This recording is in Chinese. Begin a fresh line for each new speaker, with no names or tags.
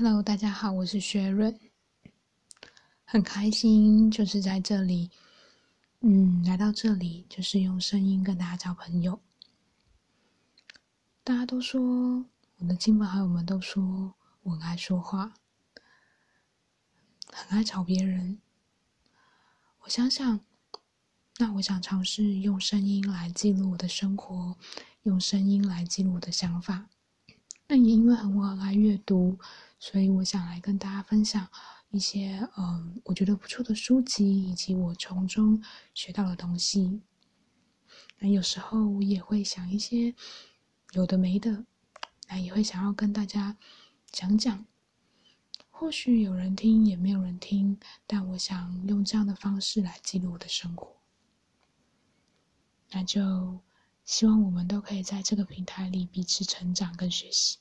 Hello，大家好，我是薛润，很开心，就是在这里，嗯，来到这里，就是用声音跟大家交朋友。大家都说，我的亲朋好友们都说我很爱说话，很爱吵别人。我想想，那我想尝试用声音来记录我的生活，用声音来记录我的想法。那也因为很我很爱阅读。所以我想来跟大家分享一些嗯，我觉得不错的书籍，以及我从中学到的东西。那有时候我也会想一些有的没的，那也会想要跟大家讲讲。或许有人听，也没有人听，但我想用这样的方式来记录我的生活。那就希望我们都可以在这个平台里彼此成长跟学习。